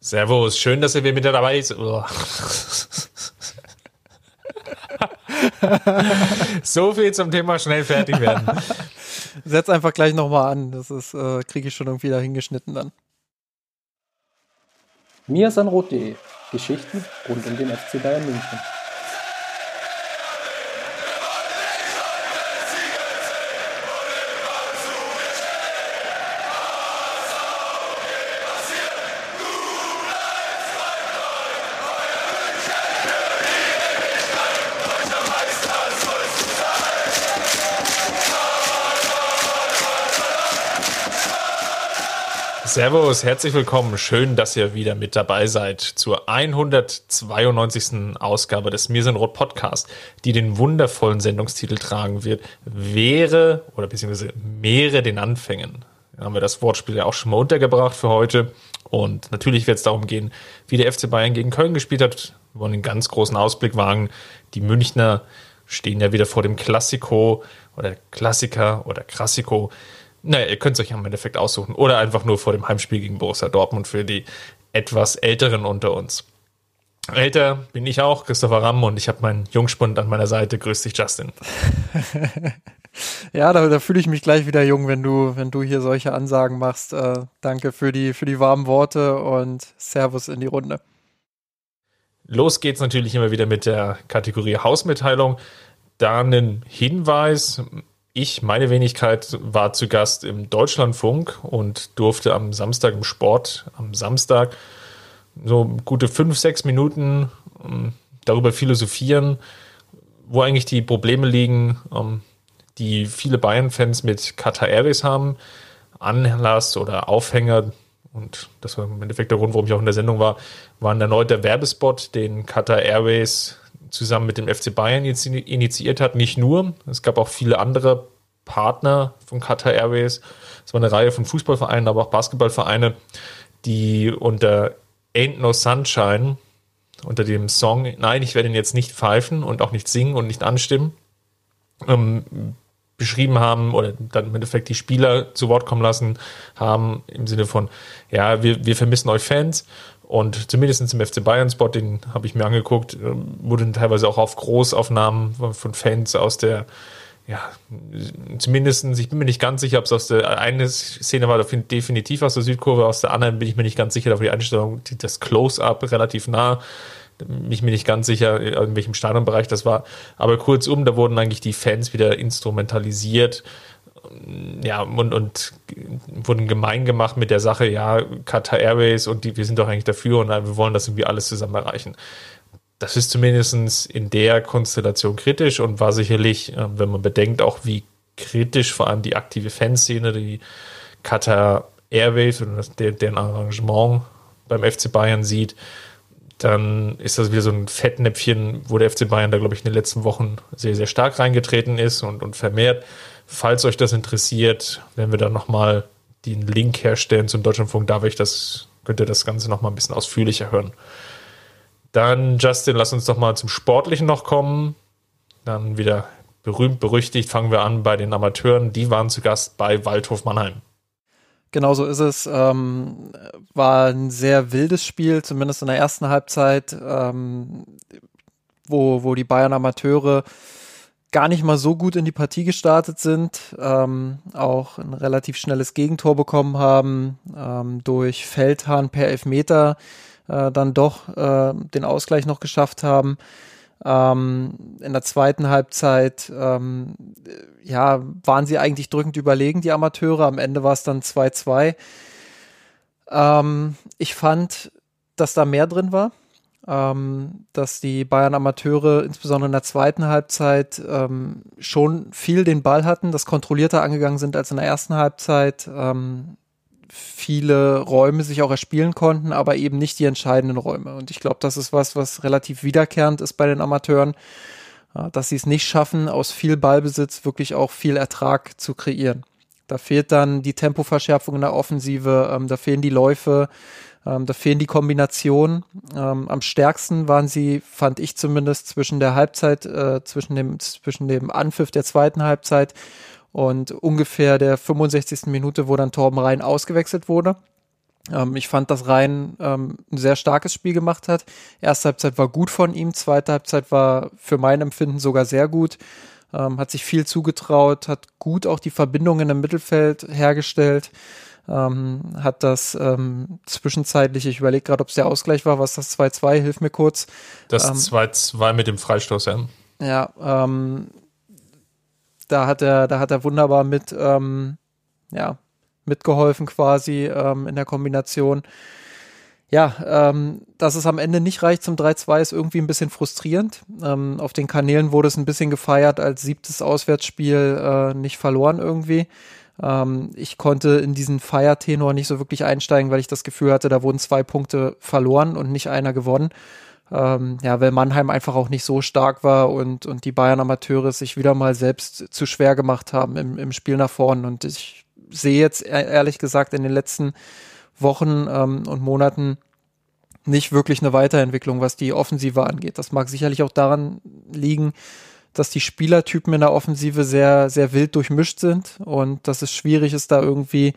Servus, schön, dass ihr wieder mit dabei seid. so viel zum Thema schnell fertig werden. Setz einfach gleich nochmal an. Das ist, äh, kriege ich schon irgendwie da hingeschnitten dann. Miasanrot.de Geschichten rund um den FC Bayern München. Servus, herzlich willkommen. Schön, dass ihr wieder mit dabei seid zur 192. Ausgabe des Mir sind Rot Podcast, die den wundervollen Sendungstitel tragen wird. Wäre oder beziehungsweise Meere den Anfängen. Da haben wir das Wortspiel ja auch schon mal untergebracht für heute. Und natürlich wird es darum gehen, wie der FC Bayern gegen Köln gespielt hat. Wir wollen einen ganz großen Ausblick wagen. Die Münchner stehen ja wieder vor dem Klassiko oder Klassiker oder Klassiko naja, ihr könnt es euch im Endeffekt aussuchen. Oder einfach nur vor dem Heimspiel gegen Borussia Dortmund für die etwas Älteren unter uns. Älter bin ich auch, Christopher Ramm, und ich habe meinen Jungspund an meiner Seite. Grüß dich, Justin. ja, da, da fühle ich mich gleich wieder jung, wenn du, wenn du hier solche Ansagen machst. Äh, danke für die, für die warmen Worte und Servus in die Runde. Los geht's natürlich immer wieder mit der Kategorie Hausmitteilung. Da einen Hinweis ich, meine Wenigkeit, war zu Gast im Deutschlandfunk und durfte am Samstag im Sport, am Samstag, so gute fünf, sechs Minuten ähm, darüber philosophieren, wo eigentlich die Probleme liegen, ähm, die viele Bayern-Fans mit Qatar Airways haben. Anlass oder Aufhänger, und das war im Endeffekt der Grund, warum ich auch in der Sendung war, war ein erneuter Werbespot, den Qatar Airways zusammen mit dem FC Bayern initiiert hat. Nicht nur, es gab auch viele andere Partner von Qatar Airways. Es war eine Reihe von Fußballvereinen, aber auch Basketballvereine, die unter Ain't No Sunshine, unter dem Song Nein, ich werde ihn jetzt nicht pfeifen und auch nicht singen und nicht anstimmen, ähm, beschrieben haben oder dann im Endeffekt die Spieler zu Wort kommen lassen haben, im Sinne von, ja, wir, wir vermissen euch Fans. Und zumindest im FC Bayern-Spot, den habe ich mir angeguckt, ähm, wurde teilweise auch auf Großaufnahmen von Fans aus der, ja, zumindest, ich bin mir nicht ganz sicher, ob es aus der eine Szene war definitiv aus der Südkurve, aus der anderen bin ich mir nicht ganz sicher, aber die Einstellung, das Close-Up relativ nah, bin ich mir nicht ganz sicher, in welchem Stadionbereich das war. Aber kurzum, da wurden eigentlich die Fans wieder instrumentalisiert ja, und, und wurden gemein gemacht mit der Sache, ja, Qatar Airways und die, wir sind doch eigentlich dafür und wir wollen das irgendwie alles zusammen erreichen. Das ist zumindest in der Konstellation kritisch und war sicherlich, äh, wenn man bedenkt, auch wie kritisch vor allem die aktive Fanszene, die Qatar Airways und deren Arrangement beim FC Bayern sieht, dann ist das wieder so ein Fettnäpfchen, wo der FC Bayern da, glaube ich, in den letzten Wochen sehr, sehr stark reingetreten ist und, und vermehrt. Falls euch das interessiert, werden wir dann nochmal den Link herstellen zum Deutschlandfunk, da ich das, könnt ihr das Ganze nochmal ein bisschen ausführlicher hören. Dann, Justin, lass uns doch mal zum Sportlichen noch kommen. Dann wieder berühmt, berüchtigt, fangen wir an bei den Amateuren. Die waren zu Gast bei Waldhof Mannheim. Genau so ist es. Ähm, war ein sehr wildes Spiel, zumindest in der ersten Halbzeit, ähm, wo, wo die Bayern Amateure gar nicht mal so gut in die Partie gestartet sind, ähm, auch ein relativ schnelles Gegentor bekommen haben, ähm, durch Feldhahn per Elfmeter äh, dann doch äh, den Ausgleich noch geschafft haben. Ähm, in der zweiten Halbzeit ähm, ja, waren sie eigentlich drückend überlegen, die Amateure. Am Ende war es dann 2-2. Ähm, ich fand, dass da mehr drin war ähm, dass die Bayern Amateure insbesondere in der zweiten Halbzeit ähm, schon viel den Ball hatten, das kontrollierter angegangen sind als in der ersten Halbzeit, ähm, viele Räume sich auch erspielen konnten, aber eben nicht die entscheidenden Räume. Und ich glaube, das ist was, was relativ wiederkehrend ist bei den Amateuren, ja, dass sie es nicht schaffen, aus viel Ballbesitz wirklich auch viel Ertrag zu kreieren. Da fehlt dann die Tempoverschärfung in der Offensive, ähm, da fehlen die Läufe, ähm, da fehlen die Kombinationen. Ähm, am stärksten waren sie, fand ich zumindest, zwischen der Halbzeit, äh, zwischen, dem, zwischen dem Anpfiff der zweiten Halbzeit und ungefähr der 65. Minute, wo dann Torben Rhein ausgewechselt wurde. Ähm, ich fand, dass Rhein ähm, ein sehr starkes Spiel gemacht hat. Erste Halbzeit war gut von ihm, zweite Halbzeit war für mein Empfinden sogar sehr gut. Ähm, hat sich viel zugetraut, hat gut auch die Verbindungen im Mittelfeld hergestellt. Ähm, hat das ähm, zwischenzeitlich, ich überlege gerade, ob es der Ausgleich war, was das 2-2, hilf mir kurz. Das 2-2 ähm, mit dem Freistoß, ja. Ja, ähm, da hat er, da hat er wunderbar mit, ähm, ja, mitgeholfen quasi ähm, in der Kombination. Ja, ähm, dass es am Ende nicht reicht zum 3-2 ist irgendwie ein bisschen frustrierend. Ähm, auf den Kanälen wurde es ein bisschen gefeiert als siebtes Auswärtsspiel äh, nicht verloren irgendwie. Ähm, ich konnte in diesen Feiertenor nicht so wirklich einsteigen, weil ich das Gefühl hatte, da wurden zwei Punkte verloren und nicht einer gewonnen. Ähm, ja, weil Mannheim einfach auch nicht so stark war und, und die Bayern Amateure sich wieder mal selbst zu schwer gemacht haben im, im Spiel nach vorn. Und ich sehe jetzt e-, ehrlich gesagt in den letzten Wochen ähm, und Monaten nicht wirklich eine Weiterentwicklung, was die Offensive angeht. Das mag sicherlich auch daran liegen, dass die Spielertypen in der Offensive sehr, sehr wild durchmischt sind und dass es schwierig ist, da irgendwie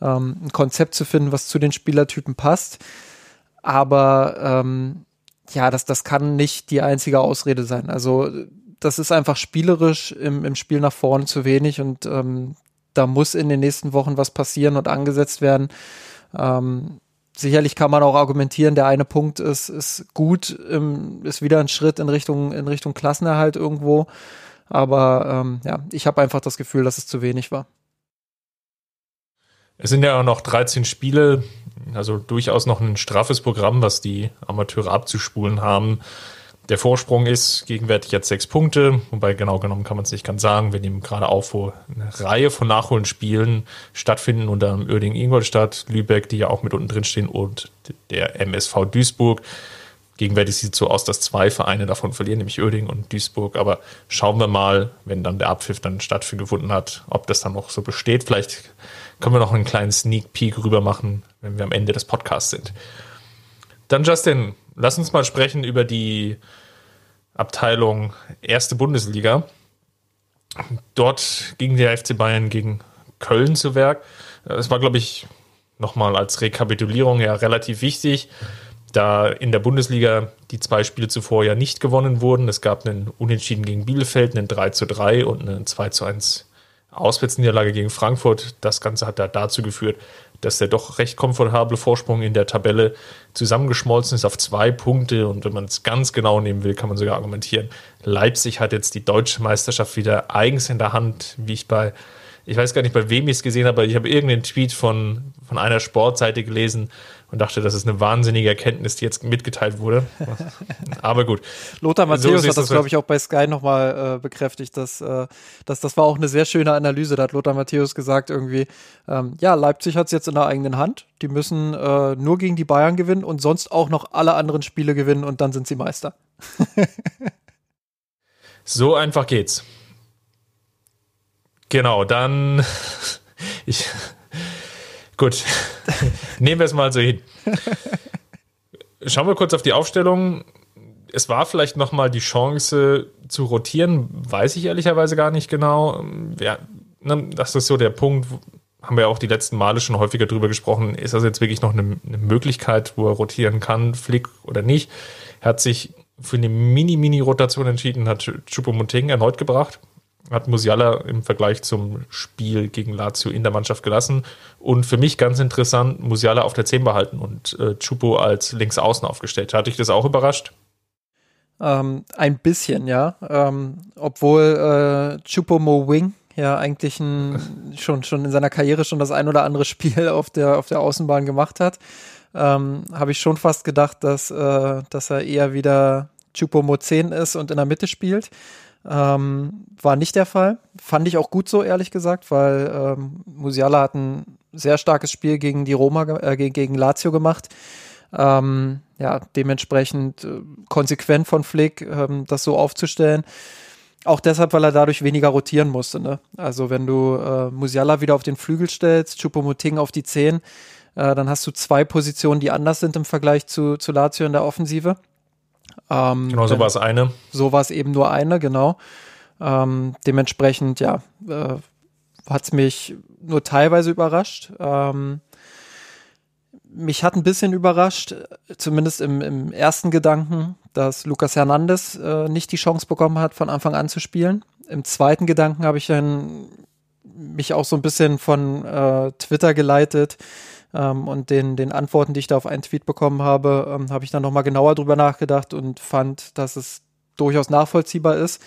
ähm, ein Konzept zu finden, was zu den Spielertypen passt. Aber ähm, ja, das, das kann nicht die einzige Ausrede sein. Also das ist einfach spielerisch im, im Spiel nach vorne zu wenig und ähm, da muss in den nächsten Wochen was passieren und angesetzt werden. Ähm, sicherlich kann man auch argumentieren, der eine Punkt ist, ist gut, ähm, ist wieder ein Schritt in Richtung, in Richtung Klassenerhalt irgendwo. Aber ähm, ja, ich habe einfach das Gefühl, dass es zu wenig war. Es sind ja auch noch 13 Spiele, also durchaus noch ein straffes Programm, was die Amateure abzuspulen haben. Der Vorsprung ist gegenwärtig jetzt sechs Punkte, wobei genau genommen kann man es nicht ganz sagen. Wir nehmen gerade auf, wo eine Reihe von Nachholenspielen stattfinden unter Oerding Ingolstadt, Lübeck, die ja auch mit unten drin stehen und der MSV Duisburg. Gegenwärtig sieht es so aus, dass zwei Vereine davon verlieren, nämlich Oerding und Duisburg. Aber schauen wir mal, wenn dann der Abpfiff dann stattgefunden hat, ob das dann noch so besteht. Vielleicht können wir noch einen kleinen Sneak Peek rüber machen, wenn wir am Ende des Podcasts sind. Dann Justin, lass uns mal sprechen über die Abteilung Erste Bundesliga. Dort ging der FC Bayern gegen Köln zu Werk. Es war, glaube ich, nochmal als Rekapitulierung ja relativ wichtig, da in der Bundesliga die zwei Spiele zuvor ja nicht gewonnen wurden. Es gab einen Unentschieden gegen Bielefeld, einen 3 zu 3 und einen 2 zu 1 Auswärtsniederlage gegen Frankfurt. Das Ganze hat da dazu geführt, dass der doch recht komfortable Vorsprung in der Tabelle zusammengeschmolzen ist auf zwei Punkte. Und wenn man es ganz genau nehmen will, kann man sogar argumentieren, Leipzig hat jetzt die deutsche Meisterschaft wieder eigens in der Hand, wie ich bei, ich weiß gar nicht, bei wem ich es gesehen habe, aber ich habe irgendeinen Tweet von, von einer Sportseite gelesen, und dachte, das ist eine wahnsinnige Erkenntnis, die jetzt mitgeteilt wurde. Aber gut. Lothar Matthäus so hat das, glaube ich, auch bei Sky nochmal äh, bekräftigt, dass, äh, dass das war auch eine sehr schöne Analyse. Da hat Lothar Matthäus gesagt irgendwie, ähm, ja, Leipzig hat es jetzt in der eigenen Hand. Die müssen äh, nur gegen die Bayern gewinnen und sonst auch noch alle anderen Spiele gewinnen und dann sind sie Meister. so einfach geht's. Genau, dann ich Gut, nehmen wir es mal so hin. Schauen wir kurz auf die Aufstellung. Es war vielleicht noch mal die Chance zu rotieren, weiß ich ehrlicherweise gar nicht genau. Ja, ne, das ist so der Punkt, haben wir auch die letzten Male schon häufiger drüber gesprochen. Ist das jetzt wirklich noch eine, eine Möglichkeit, wo er rotieren kann, Flick oder nicht? Er hat sich für eine Mini-Mini-Rotation entschieden, hat Choupo-Moting erneut gebracht hat Musiala im Vergleich zum Spiel gegen Lazio in der Mannschaft gelassen. Und für mich ganz interessant, Musiala auf der 10 behalten und äh, Chupo als Linksaußen aufgestellt. Hat dich das auch überrascht? Ähm, ein bisschen, ja. Ähm, obwohl äh, Chupo Mo Wing ja eigentlich ein, schon, schon in seiner Karriere schon das ein oder andere Spiel auf der, auf der Außenbahn gemacht hat, ähm, habe ich schon fast gedacht, dass, äh, dass er eher wieder Chupo Mo 10 ist und in der Mitte spielt. Ähm, war nicht der Fall. Fand ich auch gut so, ehrlich gesagt, weil ähm, Musiala hat ein sehr starkes Spiel gegen die Roma, äh, gegen, Lazio gemacht. Ähm, ja, dementsprechend äh, konsequent von Flick, ähm, das so aufzustellen. Auch deshalb, weil er dadurch weniger rotieren musste. Ne? Also wenn du äh, Musiala wieder auf den Flügel stellst, Chupomoting auf die 10, äh, dann hast du zwei Positionen, die anders sind im Vergleich zu, zu Lazio in der Offensive. Ähm, genau, so war es eine. So war es eben nur eine, genau. Ähm, dementsprechend, ja, äh, hat es mich nur teilweise überrascht. Ähm, mich hat ein bisschen überrascht, zumindest im, im ersten Gedanken, dass Lucas Hernandez äh, nicht die Chance bekommen hat, von Anfang an zu spielen. Im zweiten Gedanken habe ich dann mich auch so ein bisschen von äh, Twitter geleitet ähm, und den, den Antworten, die ich da auf einen Tweet bekommen habe, ähm, habe ich dann nochmal genauer drüber nachgedacht und fand, dass es durchaus nachvollziehbar ist.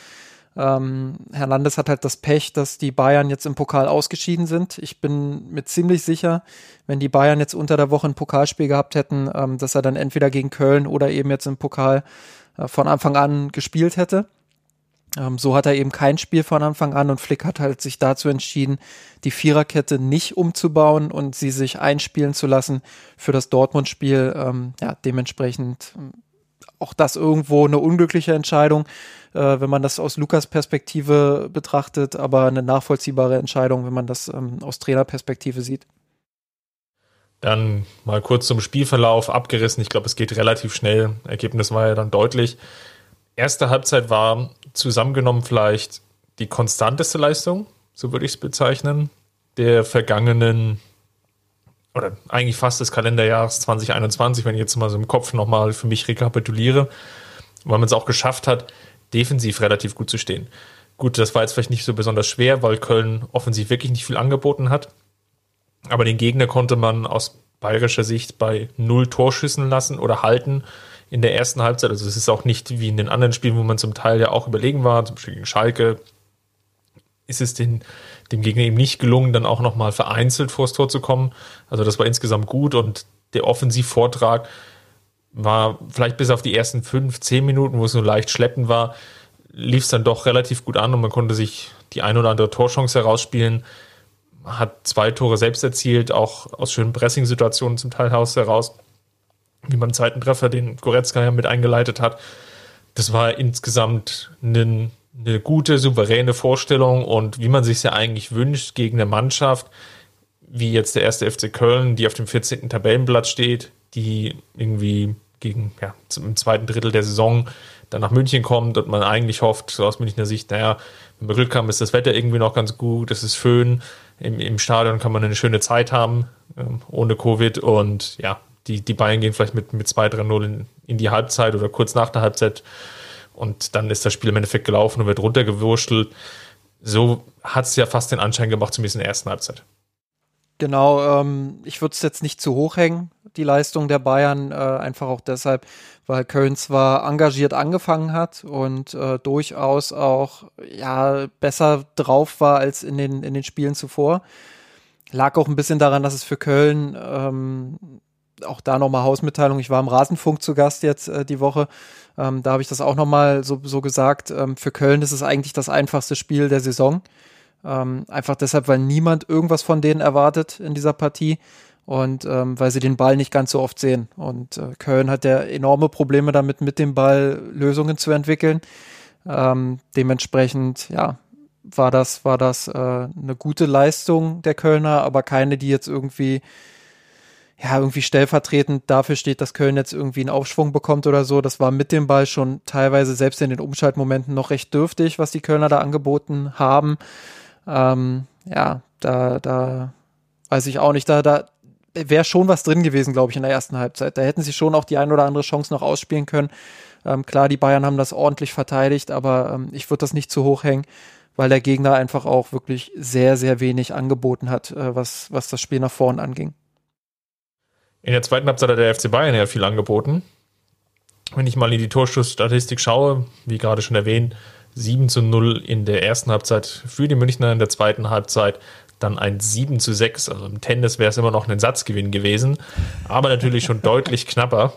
Ähm, Hernandez hat halt das Pech, dass die Bayern jetzt im Pokal ausgeschieden sind. Ich bin mir ziemlich sicher, wenn die Bayern jetzt unter der Woche ein Pokalspiel gehabt hätten, ähm, dass er dann entweder gegen Köln oder eben jetzt im Pokal äh, von Anfang an gespielt hätte. Ähm, so hat er eben kein Spiel von Anfang an und Flick hat halt sich dazu entschieden, die Viererkette nicht umzubauen und sie sich einspielen zu lassen für das Dortmund-Spiel. Ähm, ja, dementsprechend ähm, auch das irgendwo eine unglückliche Entscheidung äh, wenn man das aus Lukas Perspektive betrachtet, aber eine nachvollziehbare Entscheidung, wenn man das ähm, aus Trainerperspektive sieht. Dann mal kurz zum Spielverlauf abgerissen. Ich glaube, es geht relativ schnell. Ergebnis war ja dann deutlich. Erste Halbzeit war zusammengenommen vielleicht die konstanteste Leistung, so würde ich es bezeichnen, der vergangenen oder eigentlich fast des Kalenderjahres 2021, wenn ich jetzt mal so im Kopf nochmal für mich rekapituliere, weil man es auch geschafft hat, defensiv relativ gut zu stehen. Gut, das war jetzt vielleicht nicht so besonders schwer, weil Köln offensiv wirklich nicht viel angeboten hat. Aber den Gegner konnte man aus bayerischer Sicht bei null Torschüssen lassen oder halten in der ersten Halbzeit. Also es ist auch nicht wie in den anderen Spielen, wo man zum Teil ja auch überlegen war, zum Beispiel gegen Schalke, ist es den, dem Gegner eben nicht gelungen, dann auch nochmal vereinzelt vors Tor zu kommen. Also das war insgesamt gut und der Offensivvortrag war vielleicht bis auf die ersten fünf, zehn Minuten, wo es so leicht schleppend war, lief es dann doch relativ gut an und man konnte sich die ein oder andere Torchance herausspielen. Hat zwei Tore selbst erzielt, auch aus schönen Pressing-Situationen zum Teil heraus, wie beim zweiten Treffer, den Goretzka ja mit eingeleitet hat. Das war insgesamt eine, eine gute, souveräne Vorstellung und wie man sich ja eigentlich wünscht gegen eine Mannschaft, wie jetzt der erste FC Köln, die auf dem 14. Tabellenblatt steht, die irgendwie gegen, ja, im zweiten Drittel der Saison dann nach München kommt und man eigentlich hofft, so aus Münchner Sicht, naja, wenn wir Glück haben, ist das Wetter irgendwie noch ganz gut, es ist schön, im, im Stadion kann man eine schöne Zeit haben, ähm, ohne Covid und ja, die, die Bayern gehen vielleicht mit, mit 2-3-0 in, in die Halbzeit oder kurz nach der Halbzeit und dann ist das Spiel im Endeffekt gelaufen und wird runtergewurschtelt. So hat es ja fast den Anschein gemacht, zumindest in der ersten Halbzeit. Genau, ähm, ich würde es jetzt nicht zu hoch hängen, die Leistung der Bayern, äh, einfach auch deshalb, weil Köln zwar engagiert angefangen hat und äh, durchaus auch ja besser drauf war als in den, in den Spielen zuvor. Lag auch ein bisschen daran, dass es für Köln ähm, auch da nochmal Hausmitteilung. Ich war im Rasenfunk zu Gast jetzt äh, die Woche. Ähm, da habe ich das auch nochmal so, so gesagt. Ähm, für Köln ist es eigentlich das einfachste Spiel der Saison. Ähm, einfach deshalb, weil niemand irgendwas von denen erwartet in dieser Partie und ähm, weil sie den Ball nicht ganz so oft sehen. Und äh, Köln hat ja enorme Probleme damit, mit dem Ball Lösungen zu entwickeln. Ähm, dementsprechend, ja, war das, war das äh, eine gute Leistung der Kölner, aber keine, die jetzt irgendwie, ja, irgendwie stellvertretend dafür steht, dass Köln jetzt irgendwie einen Aufschwung bekommt oder so. Das war mit dem Ball schon teilweise selbst in den Umschaltmomenten noch recht dürftig, was die Kölner da angeboten haben. Ähm, ja, da, da weiß ich auch nicht, da, da wäre schon was drin gewesen, glaube ich, in der ersten Halbzeit. Da hätten sie schon auch die ein oder andere Chance noch ausspielen können. Ähm, klar, die Bayern haben das ordentlich verteidigt, aber ähm, ich würde das nicht zu hoch hängen, weil der Gegner einfach auch wirklich sehr, sehr wenig angeboten hat, äh, was, was das Spiel nach vorn anging. In der zweiten Halbzeit hat der FC Bayern ja viel angeboten. Wenn ich mal in die Torschussstatistik schaue, wie gerade schon erwähnt, 7 zu 0 in der ersten Halbzeit für die Münchner, in der zweiten Halbzeit dann ein 7 zu 6. Also im Tennis wäre es immer noch ein Satzgewinn gewesen, aber natürlich schon deutlich knapper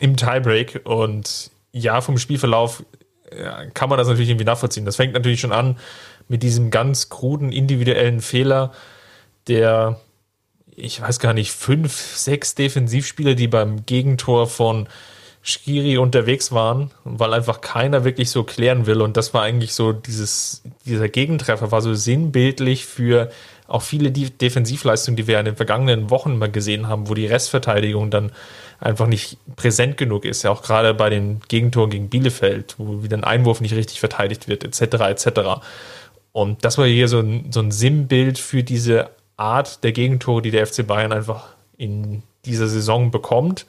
im Tiebreak. Und ja, vom Spielverlauf ja, kann man das natürlich irgendwie nachvollziehen. Das fängt natürlich schon an mit diesem ganz kruden individuellen Fehler, der, ich weiß gar nicht, fünf, sechs Defensivspieler, die beim Gegentor von Skiri unterwegs waren, weil einfach keiner wirklich so klären will. Und das war eigentlich so dieses, dieser Gegentreffer war so sinnbildlich für auch viele Defensivleistungen, die wir in den vergangenen Wochen mal gesehen haben, wo die Restverteidigung dann einfach nicht präsent genug ist. Ja, auch gerade bei den Gegentoren gegen Bielefeld, wo wieder ein Einwurf nicht richtig verteidigt wird, etc., etc. Und das war hier so ein, so ein Sinnbild für diese Art der Gegentore, die der FC Bayern einfach in dieser Saison bekommt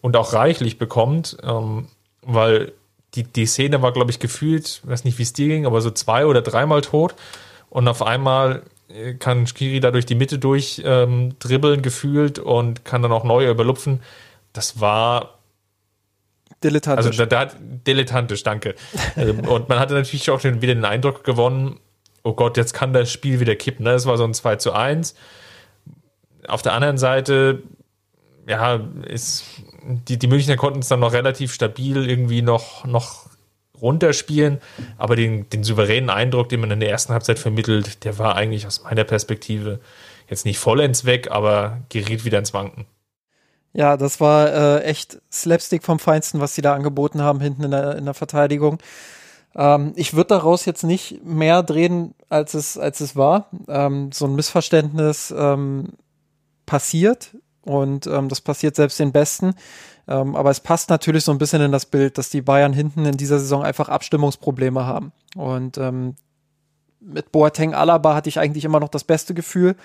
und auch reichlich bekommt, ähm, weil die, die Szene war, glaube ich, gefühlt, weiß nicht, wie es dir ging, aber so zwei oder dreimal tot und auf einmal äh, kann Skiri da durch die Mitte durch ähm, dribbeln gefühlt und kann dann auch neu überlupfen. Das war dilettantisch. Also da, da dilettantisch, danke. Ähm, und man hatte natürlich auch den, wieder den Eindruck gewonnen, oh Gott, jetzt kann das Spiel wieder kippen. Ne? Das war so ein 2 zu 1. Auf der anderen Seite, ja, ist, die, die Münchner konnten es dann noch relativ stabil irgendwie noch, noch runterspielen, aber den, den souveränen Eindruck, den man in der ersten Halbzeit vermittelt, der war eigentlich aus meiner Perspektive jetzt nicht vollends weg, aber geriet wieder ins Wanken. Ja, das war äh, echt Slapstick vom Feinsten, was sie da angeboten haben hinten in der, in der Verteidigung. Ähm, ich würde daraus jetzt nicht mehr drehen, als es, als es war. Ähm, so ein Missverständnis ähm, passiert und ähm, das passiert selbst den Besten. Ähm, aber es passt natürlich so ein bisschen in das Bild, dass die Bayern hinten in dieser Saison einfach Abstimmungsprobleme haben. Und mit Boateng Alaba hatte ich eigentlich immer noch das beste Gefühl.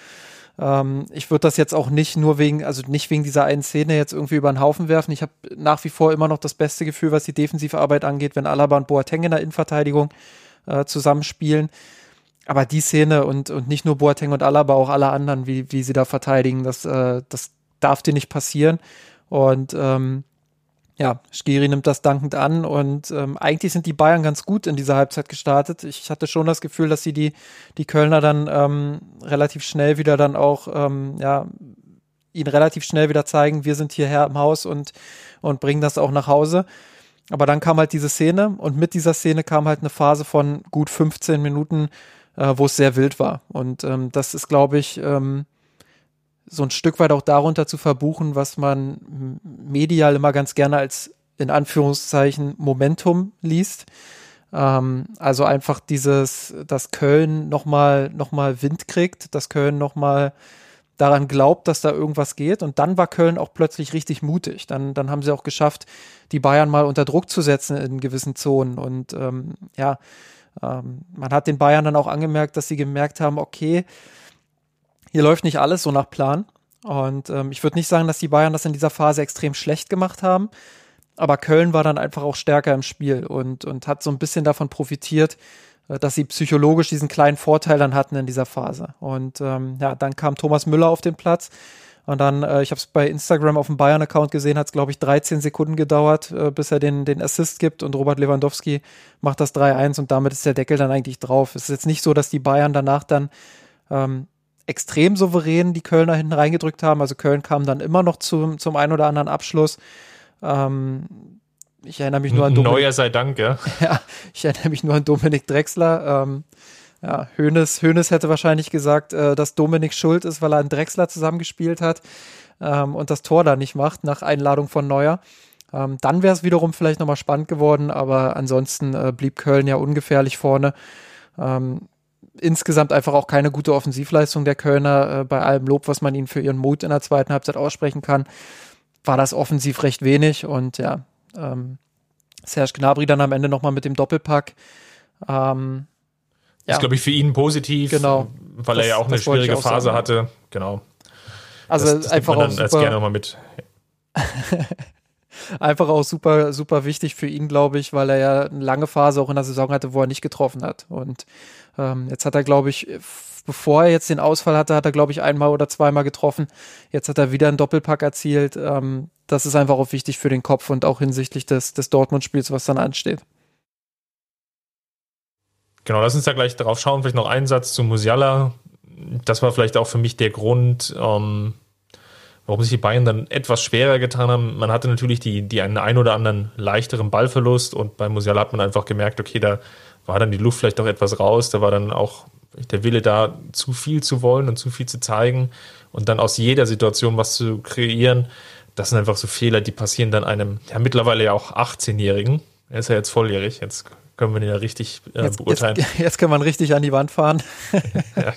Ähm, ich würde das jetzt auch nicht nur wegen, also nicht wegen dieser einen Szene jetzt irgendwie über den Haufen werfen. Ich habe nach wie vor immer noch das beste Gefühl, was die Defensivarbeit angeht, wenn Alaba und Boateng in der Innenverteidigung äh, zusammenspielen. Aber die Szene und, und nicht nur Boateng und Alaba, auch alle anderen, wie, wie sie da verteidigen, das, äh, das darf dir nicht passieren. Und ähm, ja, Skiri nimmt das dankend an und ähm, eigentlich sind die Bayern ganz gut in dieser Halbzeit gestartet. Ich hatte schon das Gefühl, dass sie die, die Kölner dann ähm, relativ schnell wieder dann auch, ähm, ja, ihnen relativ schnell wieder zeigen, wir sind hierher im Haus und, und bringen das auch nach Hause. Aber dann kam halt diese Szene und mit dieser Szene kam halt eine Phase von gut 15 Minuten, äh, wo es sehr wild war. Und ähm, das ist, glaube ich, ähm, so ein Stück weit auch darunter zu verbuchen, was man medial immer ganz gerne als in Anführungszeichen Momentum liest. Ähm, also einfach dieses, dass Köln nochmal noch mal Wind kriegt, dass Köln nochmal daran glaubt, dass da irgendwas geht. Und dann war Köln auch plötzlich richtig mutig. Dann, dann haben sie auch geschafft, die Bayern mal unter Druck zu setzen in gewissen Zonen. Und ähm, ja, ähm, man hat den Bayern dann auch angemerkt, dass sie gemerkt haben, okay, hier läuft nicht alles so nach Plan. Und ähm, ich würde nicht sagen, dass die Bayern das in dieser Phase extrem schlecht gemacht haben, aber Köln war dann einfach auch stärker im Spiel und, und hat so ein bisschen davon profitiert, äh, dass sie psychologisch diesen kleinen Vorteil dann hatten in dieser Phase. Und ähm, ja, dann kam Thomas Müller auf den Platz. Und dann, äh, ich habe es bei Instagram auf dem Bayern-Account gesehen, hat es, glaube ich, 13 Sekunden gedauert, äh, bis er den, den Assist gibt und Robert Lewandowski macht das 3-1 und damit ist der Deckel dann eigentlich drauf. Es ist jetzt nicht so, dass die Bayern danach dann ähm, extrem souverän die Kölner hinten reingedrückt haben. Also Köln kam dann immer noch zum, zum ein oder anderen Abschluss. Ähm, ich erinnere mich nur an Dominik. Neuer sei Dank, ja. ja, ich erinnere mich nur an Dominik Drexler. Ähm, ja, Hönes, Hönes hätte wahrscheinlich gesagt, äh, dass Dominik schuld ist, weil er einen Drexler zusammengespielt hat ähm, und das Tor da nicht macht nach Einladung von Neuer. Ähm, dann wäre es wiederum vielleicht nochmal spannend geworden, aber ansonsten äh, blieb Köln ja ungefährlich vorne. Ähm, insgesamt einfach auch keine gute Offensivleistung der Kölner. Äh, bei allem Lob, was man ihnen für ihren Mut in der zweiten Halbzeit aussprechen kann, war das offensiv recht wenig. Und ja, ähm, Serge Gnabry dann am Ende nochmal mit dem Doppelpack. Ähm, ja. Ist, glaube ich, für ihn positiv, genau. weil das, er ja auch eine schwierige auch Phase sagen. hatte. Genau. Also das, das einfach auch super, gerne mal mit. einfach auch super, super wichtig für ihn, glaube ich, weil er ja eine lange Phase auch in der Saison hatte, wo er nicht getroffen hat. Und ähm, jetzt hat er, glaube ich, bevor er jetzt den Ausfall hatte, hat er, glaube ich, einmal oder zweimal getroffen. Jetzt hat er wieder einen Doppelpack erzielt. Ähm, das ist einfach auch wichtig für den Kopf und auch hinsichtlich des, des Dortmund-Spiels, was dann ansteht. Genau, lass uns da gleich drauf schauen. Vielleicht noch einen Satz zu Musiala. Das war vielleicht auch für mich der Grund, ähm, warum sich die Bayern dann etwas schwerer getan haben. Man hatte natürlich die, die einen ein oder anderen leichteren Ballverlust und bei Musiala hat man einfach gemerkt, okay, da war dann die Luft vielleicht doch etwas raus. Da war dann auch der Wille da, zu viel zu wollen und zu viel zu zeigen und dann aus jeder Situation was zu kreieren. Das sind einfach so Fehler, die passieren dann einem, ja mittlerweile ja auch 18-Jährigen. Er ist ja jetzt volljährig, jetzt können wir ihn ja richtig äh, jetzt, beurteilen. Jetzt, jetzt kann man richtig an die Wand fahren. ja.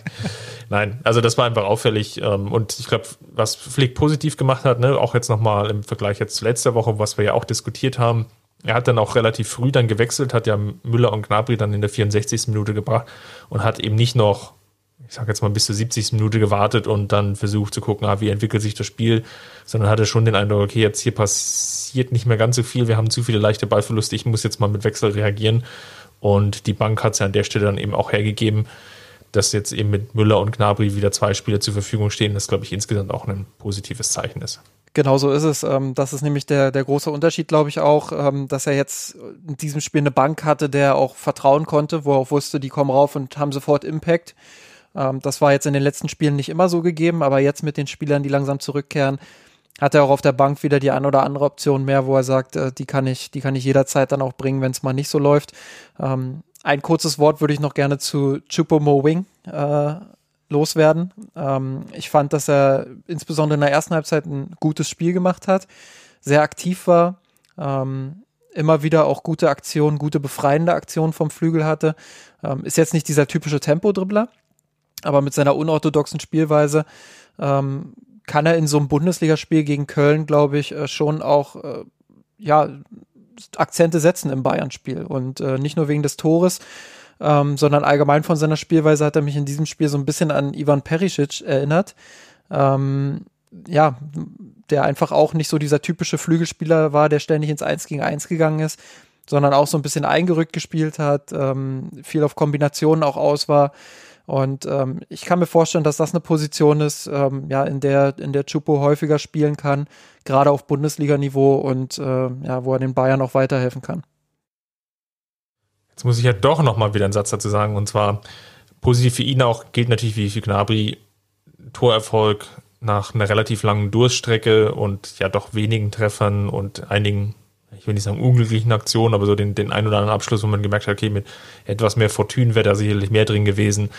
Nein, also das war einfach auffällig ähm, und ich glaube, was Flick positiv gemacht hat, ne, auch jetzt nochmal im Vergleich jetzt zu letzter Woche, was wir ja auch diskutiert haben, er hat dann auch relativ früh dann gewechselt, hat ja Müller und Gnabry dann in der 64. Minute gebracht und hat eben nicht noch ich sage jetzt mal bis zur 70. Minute gewartet und dann versucht zu gucken, ah, wie entwickelt sich das Spiel, sondern hatte schon den Eindruck, okay, jetzt hier passiert nicht mehr ganz so viel, wir haben zu viele leichte Ballverluste, ich muss jetzt mal mit Wechsel reagieren. Und die Bank hat es ja an der Stelle dann eben auch hergegeben, dass jetzt eben mit Müller und Gnabry wieder zwei Spieler zur Verfügung stehen, das glaube ich insgesamt auch ein positives Zeichen ist. Genau so ist es. Ähm, das ist nämlich der, der große Unterschied, glaube ich, auch, ähm, dass er jetzt in diesem Spiel eine Bank hatte, der auch vertrauen konnte, wo er auch wusste, die kommen rauf und haben sofort Impact. Ähm, das war jetzt in den letzten Spielen nicht immer so gegeben, aber jetzt mit den Spielern, die langsam zurückkehren, hat er auch auf der Bank wieder die ein oder andere Option mehr, wo er sagt, äh, die kann ich, die kann ich jederzeit dann auch bringen, wenn es mal nicht so läuft. Ein kurzes Wort würde ich noch gerne zu Chupo Mo äh, loswerden. Ähm, ich fand, dass er insbesondere in der ersten Halbzeit ein gutes Spiel gemacht hat, sehr aktiv war, ähm, immer wieder auch gute Aktionen, gute befreiende Aktionen vom Flügel hatte. Ähm, ist jetzt nicht dieser typische Tempo-Dribbler, aber mit seiner unorthodoxen Spielweise ähm, kann er in so einem Bundesligaspiel gegen Köln, glaube ich, äh, schon auch äh, ja Akzente setzen im Bayern-Spiel und äh, nicht nur wegen des Tores, ähm, sondern allgemein von seiner Spielweise hat er mich in diesem Spiel so ein bisschen an Ivan Perisic erinnert. Ähm, ja, der einfach auch nicht so dieser typische Flügelspieler war, der ständig ins Eins gegen Eins gegangen ist, sondern auch so ein bisschen eingerückt gespielt hat, ähm, viel auf Kombinationen auch aus war. Und ähm, ich kann mir vorstellen, dass das eine Position ist, ähm, ja, in der, in der Chupo häufiger spielen kann, gerade auf Bundesliga-Niveau und äh, ja, wo er den Bayern auch weiterhelfen kann. Jetzt muss ich ja doch nochmal wieder einen Satz dazu sagen, und zwar positiv für ihn auch gilt natürlich wie für Gnabry Torerfolg nach einer relativ langen Durststrecke und ja doch wenigen Treffern und einigen ich will nicht sagen unglücklichen Aktionen, aber so den, den ein oder anderen Abschluss, wo man gemerkt hat, okay, mit etwas mehr Fortune wäre da sicherlich mehr drin gewesen.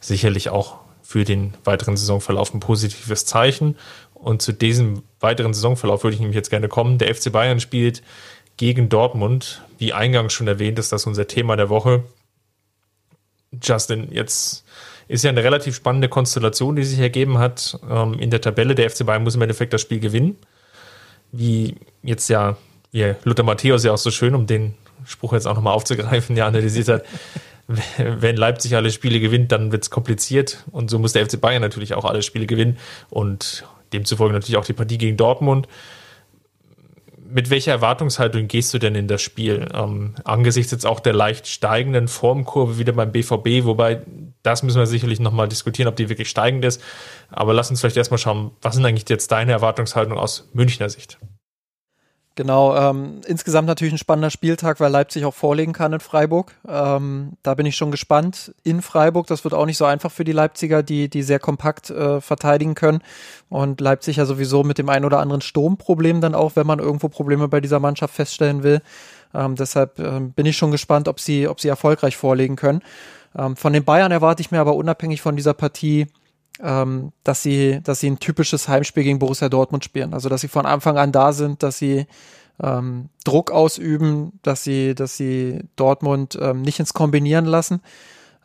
Sicherlich auch für den weiteren Saisonverlauf ein positives Zeichen. Und zu diesem weiteren Saisonverlauf würde ich nämlich jetzt gerne kommen. Der FC Bayern spielt gegen Dortmund. Wie eingangs schon erwähnt, ist das unser Thema der Woche. Justin, jetzt ist ja eine relativ spannende Konstellation, die sich ergeben hat. Ähm, in der Tabelle der FC Bayern muss im Endeffekt das Spiel gewinnen. Wie jetzt ja wie Luther Matthäus ja auch so schön, um den Spruch jetzt auch nochmal aufzugreifen, ja analysiert hat, wenn Leipzig alle Spiele gewinnt, dann wird es kompliziert. Und so muss der FC Bayern natürlich auch alle Spiele gewinnen und demzufolge natürlich auch die Partie gegen Dortmund. Mit welcher Erwartungshaltung gehst du denn in das Spiel? Ähm, angesichts jetzt auch der leicht steigenden Formkurve wieder beim BVB, wobei das müssen wir sicherlich nochmal diskutieren, ob die wirklich steigend ist. Aber lass uns vielleicht erstmal schauen, was sind eigentlich jetzt deine Erwartungshaltung aus Münchner Sicht? Genau, ähm, insgesamt natürlich ein spannender Spieltag, weil Leipzig auch vorlegen kann in Freiburg. Ähm, da bin ich schon gespannt. In Freiburg, das wird auch nicht so einfach für die Leipziger, die, die sehr kompakt äh, verteidigen können. Und Leipzig ja sowieso mit dem ein oder anderen Sturmproblem dann auch, wenn man irgendwo Probleme bei dieser Mannschaft feststellen will. Ähm, deshalb äh, bin ich schon gespannt, ob sie, ob sie erfolgreich vorlegen können. Ähm, von den Bayern erwarte ich mir aber unabhängig von dieser Partie ähm, dass sie, dass sie ein typisches Heimspiel gegen Borussia Dortmund spielen. Also dass sie von Anfang an da sind, dass sie ähm, Druck ausüben, dass sie, dass sie Dortmund ähm, nicht ins Kombinieren lassen.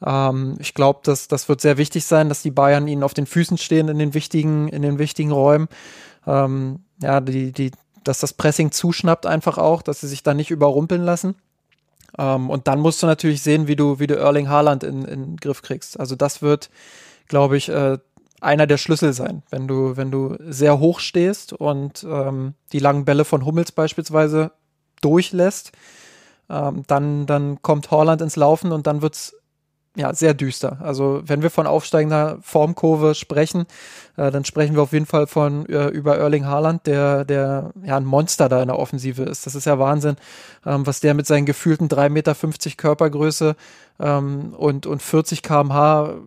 Ähm, ich glaube, dass das wird sehr wichtig sein, dass die Bayern ihnen auf den Füßen stehen in den wichtigen, in den wichtigen Räumen. Ähm, ja, die, die, dass das Pressing zuschnappt einfach auch, dass sie sich da nicht überrumpeln lassen. Ähm, und dann musst du natürlich sehen, wie du, wie du Erling Haaland in, in den Griff kriegst. Also das wird, glaube ich, äh, einer der Schlüssel sein. Wenn du, wenn du sehr hoch stehst und ähm, die langen Bälle von Hummels beispielsweise durchlässt, ähm, dann, dann kommt Horland ins Laufen und dann wird's ja sehr düster. Also wenn wir von aufsteigender Formkurve sprechen, äh, dann sprechen wir auf jeden Fall von äh, über Erling Haaland, der, der ja ein Monster da in der Offensive ist. Das ist ja Wahnsinn, ähm, was der mit seinen gefühlten 3,50 Meter Körpergröße ähm, und, und 40 kmh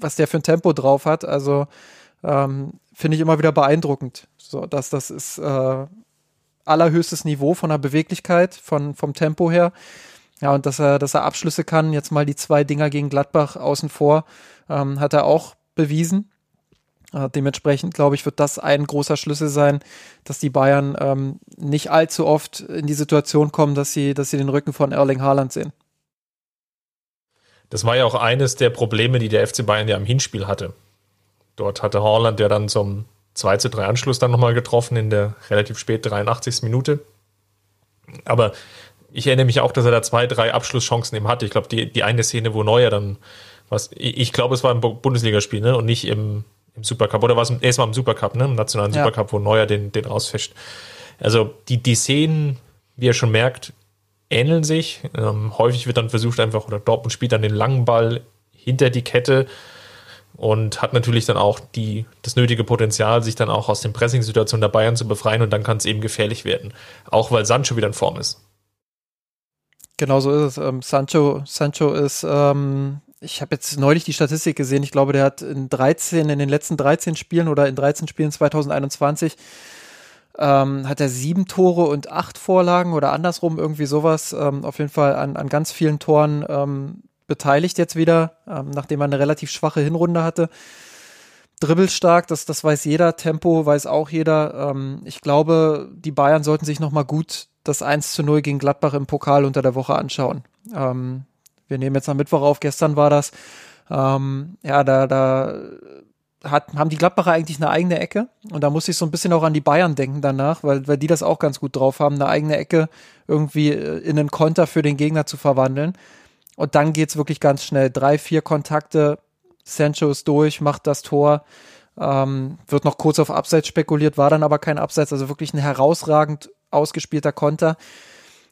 was der für ein Tempo drauf hat. Also ähm, finde ich immer wieder beeindruckend. So, dass das ist äh, allerhöchstes Niveau von der Beweglichkeit, von, vom Tempo her. Ja, und dass er, dass er Abschlüsse kann, jetzt mal die zwei Dinger gegen Gladbach außen vor, ähm, hat er auch bewiesen. Äh, dementsprechend, glaube ich, wird das ein großer Schlüssel sein, dass die Bayern ähm, nicht allzu oft in die Situation kommen, dass sie, dass sie den Rücken von Erling Haaland sehen. Das war ja auch eines der Probleme, die der FC Bayern ja im Hinspiel hatte. Dort hatte Haaland ja dann zum 2 zu 3 Anschluss dann nochmal getroffen in der relativ spät 83. Minute. Aber ich erinnere mich auch, dass er da zwei, drei Abschlusschancen eben hatte. Ich glaube, die, die eine Szene, wo Neuer dann Was, ich glaube, es war im Bundesligaspiel, ne? Und nicht im, im Supercup. Oder war es erstmal im Supercup, ne? Im nationalen ja. Supercup, wo Neuer den, den rausfischt. Also die, die Szenen, wie ihr schon merkt, ähneln sich. Ähm, häufig wird dann versucht einfach, oder Dortmund spielt dann den langen Ball hinter die Kette und hat natürlich dann auch die, das nötige Potenzial, sich dann auch aus den Pressing-Situationen der Bayern zu befreien und dann kann es eben gefährlich werden. Auch weil Sancho wieder in Form ist. Genau so ist es. Ähm, Sancho, Sancho ist, ähm, ich habe jetzt neulich die Statistik gesehen, ich glaube, der hat in 13, in den letzten 13 Spielen oder in 13 Spielen 2021 ähm, hat er sieben Tore und acht Vorlagen oder andersrum, irgendwie sowas. Ähm, auf jeden Fall an, an ganz vielen Toren ähm, beteiligt jetzt wieder, ähm, nachdem er eine relativ schwache Hinrunde hatte. Dribbelstark, das, das weiß jeder, Tempo weiß auch jeder. Ähm, ich glaube, die Bayern sollten sich nochmal gut das 1 zu 0 gegen Gladbach im Pokal unter der Woche anschauen. Ähm, wir nehmen jetzt am Mittwoch auf, gestern war das. Ja, da, da hat, haben die Gladbacher eigentlich eine eigene Ecke. Und da muss ich so ein bisschen auch an die Bayern denken danach, weil, weil die das auch ganz gut drauf haben, eine eigene Ecke irgendwie äh, in einen Konter für den Gegner zu verwandeln. Und dann geht's wirklich ganz schnell. Drei, vier Kontakte, Sancho ist durch, macht das Tor. Ähm, wird noch kurz auf Abseits spekuliert, war dann aber kein Abseits, also wirklich ein herausragend ausgespielter Konter.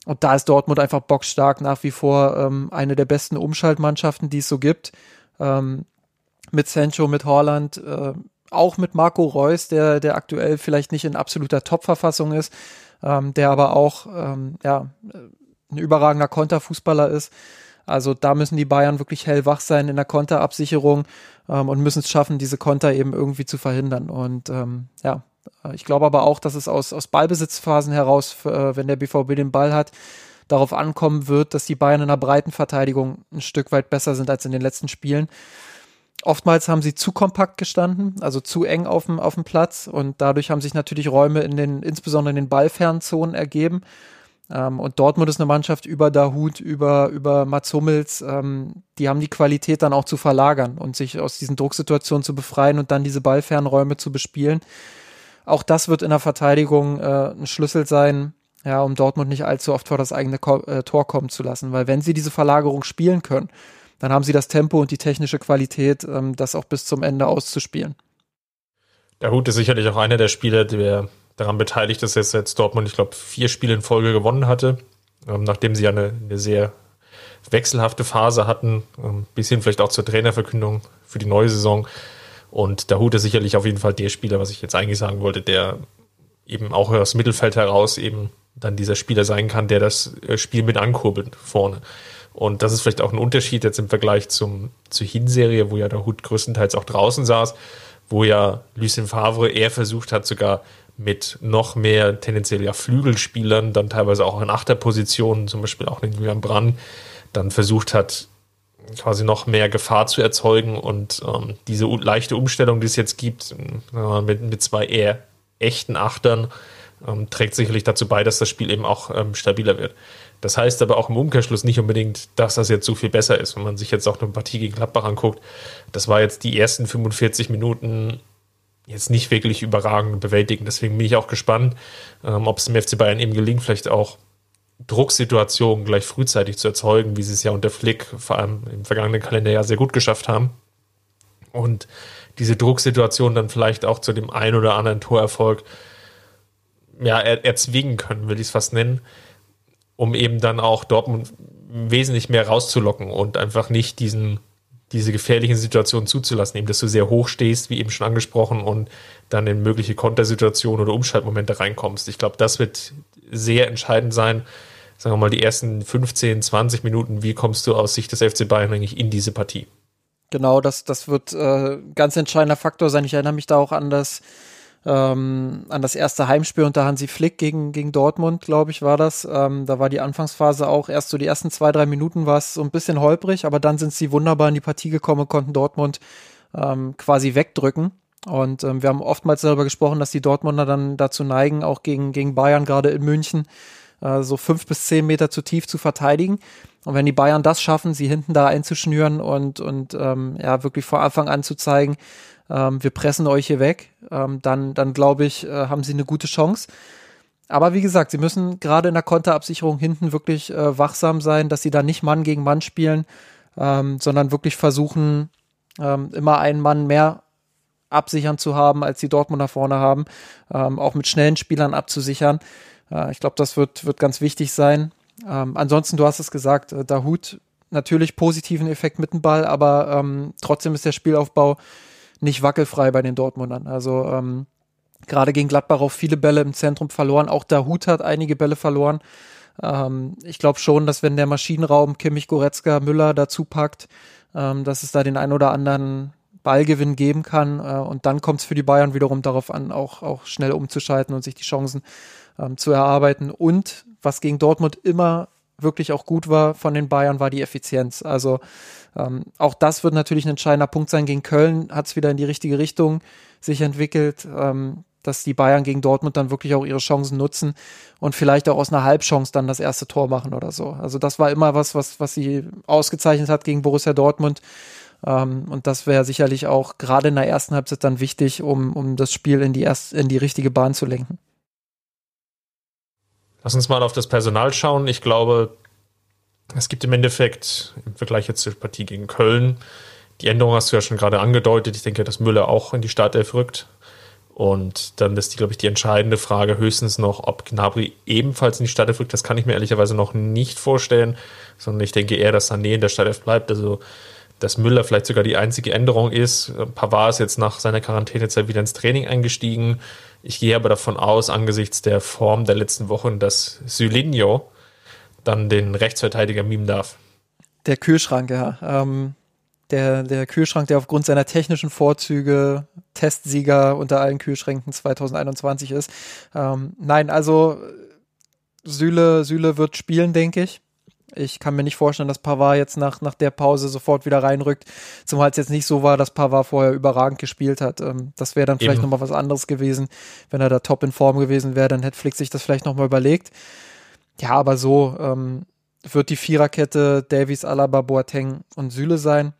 Und da ist Dortmund einfach bockstark nach wie vor ähm, eine der besten Umschaltmannschaften, die es so gibt. Ähm, mit Sancho, mit Holland, äh, auch mit Marco Reus, der, der aktuell vielleicht nicht in absoluter Top-Verfassung ist, ähm, der aber auch ähm, ja, ein überragender Konterfußballer ist. Also da müssen die Bayern wirklich hellwach sein in der Konterabsicherung ähm, und müssen es schaffen, diese Konter eben irgendwie zu verhindern. Und ähm, ja, ich glaube aber auch, dass es aus, aus Ballbesitzphasen heraus, äh, wenn der BVB den Ball hat, darauf ankommen wird, dass die Bayern in der breiten Verteidigung ein Stück weit besser sind als in den letzten Spielen. Oftmals haben sie zu kompakt gestanden, also zu eng auf dem, auf dem Platz und dadurch haben sich natürlich Räume in den, insbesondere in den Ballfernzonen ergeben. Ähm, und Dortmund ist eine Mannschaft über Dahut, über, über Mats Hummels, ähm, die haben die Qualität dann auch zu verlagern und sich aus diesen Drucksituationen zu befreien und dann diese Ballfernräume zu bespielen. Auch das wird in der Verteidigung äh, ein Schlüssel sein, ja, um Dortmund nicht allzu oft vor das eigene Ko äh, Tor kommen zu lassen, weil wenn sie diese Verlagerung spielen können, dann haben sie das Tempo und die technische Qualität, ähm, das auch bis zum Ende auszuspielen. Der Hut ist sicherlich auch einer der Spieler, der daran beteiligt ist, dass jetzt Dortmund, ich glaube, vier Spiele in Folge gewonnen hatte, ähm, nachdem sie ja eine, eine, sehr wechselhafte Phase hatten, ähm, bisschen vielleicht auch zur Trainerverkündung für die neue Saison. Und der Hut ist sicherlich auf jeden Fall der Spieler, was ich jetzt eigentlich sagen wollte, der eben auch aus Mittelfeld heraus eben dann dieser Spieler sein kann, der das äh, Spiel mit ankurbelt vorne. Und das ist vielleicht auch ein Unterschied jetzt im Vergleich zum, zur Hinserie, wo ja der Hut größtenteils auch draußen saß, wo ja Lucien Favre eher versucht hat, sogar mit noch mehr tendenziell ja Flügelspielern, dann teilweise auch in Achterpositionen, zum Beispiel auch in Julian Brand, dann versucht hat, quasi noch mehr Gefahr zu erzeugen. Und ähm, diese leichte Umstellung, die es jetzt gibt, äh, mit, mit zwei eher echten Achtern, ähm, trägt sicherlich dazu bei, dass das Spiel eben auch ähm, stabiler wird. Das heißt aber auch im Umkehrschluss nicht unbedingt, dass das jetzt so viel besser ist. Wenn man sich jetzt auch eine Partie gegen Gladbach anguckt, das war jetzt die ersten 45 Minuten jetzt nicht wirklich überragend bewältigen. Deswegen bin ich auch gespannt, ähm, ob es dem FC Bayern eben gelingt, vielleicht auch Drucksituationen gleich frühzeitig zu erzeugen, wie sie es ja unter Flick vor allem im vergangenen Kalenderjahr sehr gut geschafft haben. Und diese Drucksituation dann vielleicht auch zu dem ein oder anderen Torerfolg ja, er, erzwingen können, will ich es fast nennen, um eben dann auch Dortmund wesentlich mehr rauszulocken und einfach nicht diesen, diese gefährlichen Situationen zuzulassen, eben dass du sehr hoch stehst, wie eben schon angesprochen, und dann in mögliche Kontersituationen oder Umschaltmomente reinkommst. Ich glaube, das wird sehr entscheidend sein. Sagen wir mal, die ersten 15, 20 Minuten, wie kommst du aus Sicht des FC Bayern eigentlich in diese Partie? Genau, das, das wird äh, ganz entscheidender Faktor sein. Ich erinnere mich da auch an das ähm, an das erste Heimspiel unter Hansi Flick gegen, gegen Dortmund, glaube ich, war das. Ähm, da war die Anfangsphase auch erst so die ersten zwei, drei Minuten war es so ein bisschen holprig, aber dann sind sie wunderbar in die Partie gekommen konnten Dortmund ähm, quasi wegdrücken. Und ähm, wir haben oftmals darüber gesprochen, dass die Dortmunder dann dazu neigen, auch gegen, gegen Bayern, gerade in München, äh, so fünf bis zehn Meter zu tief zu verteidigen. Und wenn die Bayern das schaffen, sie hinten da einzuschnüren und, und ähm, ja, wirklich vor Anfang an zu zeigen, ähm, wir pressen euch hier weg, ähm, dann, dann glaube ich, äh, haben sie eine gute Chance. Aber wie gesagt, sie müssen gerade in der Konterabsicherung hinten wirklich äh, wachsam sein, dass sie da nicht Mann gegen Mann spielen, ähm, sondern wirklich versuchen, ähm, immer einen Mann mehr absichern zu haben, als die Dortmunder vorne haben, ähm, auch mit schnellen Spielern abzusichern. Äh, ich glaube, das wird, wird ganz wichtig sein. Ähm, ansonsten, du hast es gesagt, äh, Dahut natürlich positiven Effekt mit dem Ball, aber trotzdem ist der Spielaufbau nicht wackelfrei bei den Dortmundern. Also ähm, gerade gegen Gladbach auch viele Bälle im Zentrum verloren. Auch Dahut hat einige Bälle verloren. Ähm, ich glaube schon, dass wenn der Maschinenraum Kimmich, Goretzka, Müller dazu packt, ähm, dass es da den ein oder anderen Ballgewinn geben kann. Äh, und dann kommt es für die Bayern wiederum darauf an, auch, auch schnell umzuschalten und sich die Chancen ähm, zu erarbeiten. Und was gegen Dortmund immer wirklich auch gut war von den Bayern, war die Effizienz. Also ähm, auch das wird natürlich ein entscheidender Punkt sein. Gegen Köln hat es wieder in die richtige Richtung sich entwickelt, ähm, dass die Bayern gegen Dortmund dann wirklich auch ihre Chancen nutzen und vielleicht auch aus einer Halbchance dann das erste Tor machen oder so. Also das war immer was, was, was sie ausgezeichnet hat gegen Borussia Dortmund. Ähm, und das wäre sicherlich auch gerade in der ersten Halbzeit dann wichtig, um, um das Spiel in die, erst, in die richtige Bahn zu lenken. Lass uns mal auf das Personal schauen. Ich glaube, es gibt im Endeffekt im Vergleich jetzt zur Partie gegen Köln, die Änderung hast du ja schon gerade angedeutet. Ich denke, dass Müller auch in die Startelf rückt. Und dann ist die, glaube ich, die entscheidende Frage höchstens noch, ob Gnabry ebenfalls in die Startelf rückt. Das kann ich mir ehrlicherweise noch nicht vorstellen, sondern ich denke eher, dass Sané in der Startelf bleibt. Also dass Müller vielleicht sogar die einzige Änderung ist. Pavard ist jetzt nach seiner Quarantänezeit wieder ins Training eingestiegen. Ich gehe aber davon aus, angesichts der Form der letzten Wochen, dass Sylinho dann den Rechtsverteidiger mimen darf. Der Kühlschrank, ja. Ähm, der, der Kühlschrank, der aufgrund seiner technischen Vorzüge Testsieger unter allen Kühlschränken 2021 ist. Ähm, nein, also Süle, Süle wird spielen, denke ich. Ich kann mir nicht vorstellen, dass Pavard jetzt nach, nach der Pause sofort wieder reinrückt, zumal es jetzt nicht so war, dass Pavard vorher überragend gespielt hat. Ähm, das wäre dann vielleicht nochmal was anderes gewesen. Wenn er da top in Form gewesen wäre, dann hätte Flick sich das vielleicht nochmal überlegt. Ja, aber so ähm, wird die Viererkette Davies, Alaba, Boateng und Süle sein.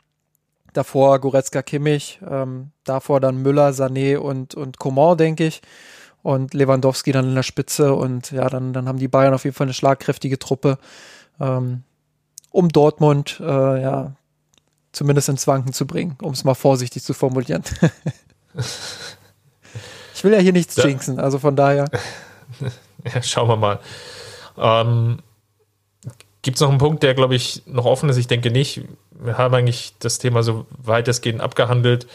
Davor Goretzka, Kimmich, ähm, davor dann Müller, Sané und, und Coman, denke ich. Und Lewandowski dann in der Spitze. Und ja, dann, dann haben die Bayern auf jeden Fall eine schlagkräftige Truppe ähm, um Dortmund äh, ja zumindest ins Wanken zu bringen, um es mal vorsichtig zu formulieren. ich will ja hier nichts jinxen, also von daher. Ja, schauen wir mal. Ähm, Gibt es noch einen Punkt, der, glaube ich, noch offen ist? Ich denke nicht. Wir haben eigentlich das Thema so weitestgehend abgehandelt.